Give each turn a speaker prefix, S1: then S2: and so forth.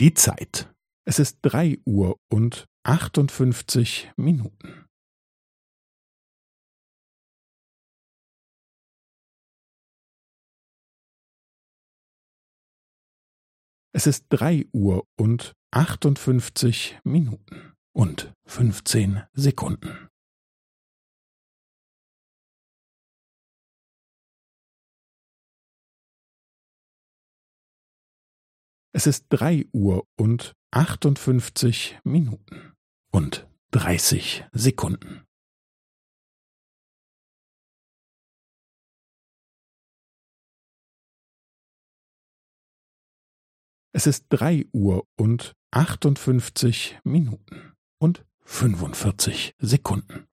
S1: Die Zeit. Es ist drei Uhr und achtundfünfzig Minuten. Es ist drei Uhr und achtundfünfzig Minuten und fünfzehn Sekunden. Es ist drei Uhr und achtundfünfzig Minuten und dreißig Sekunden. Es ist drei Uhr und achtundfünfzig Minuten und fünfundvierzig Sekunden.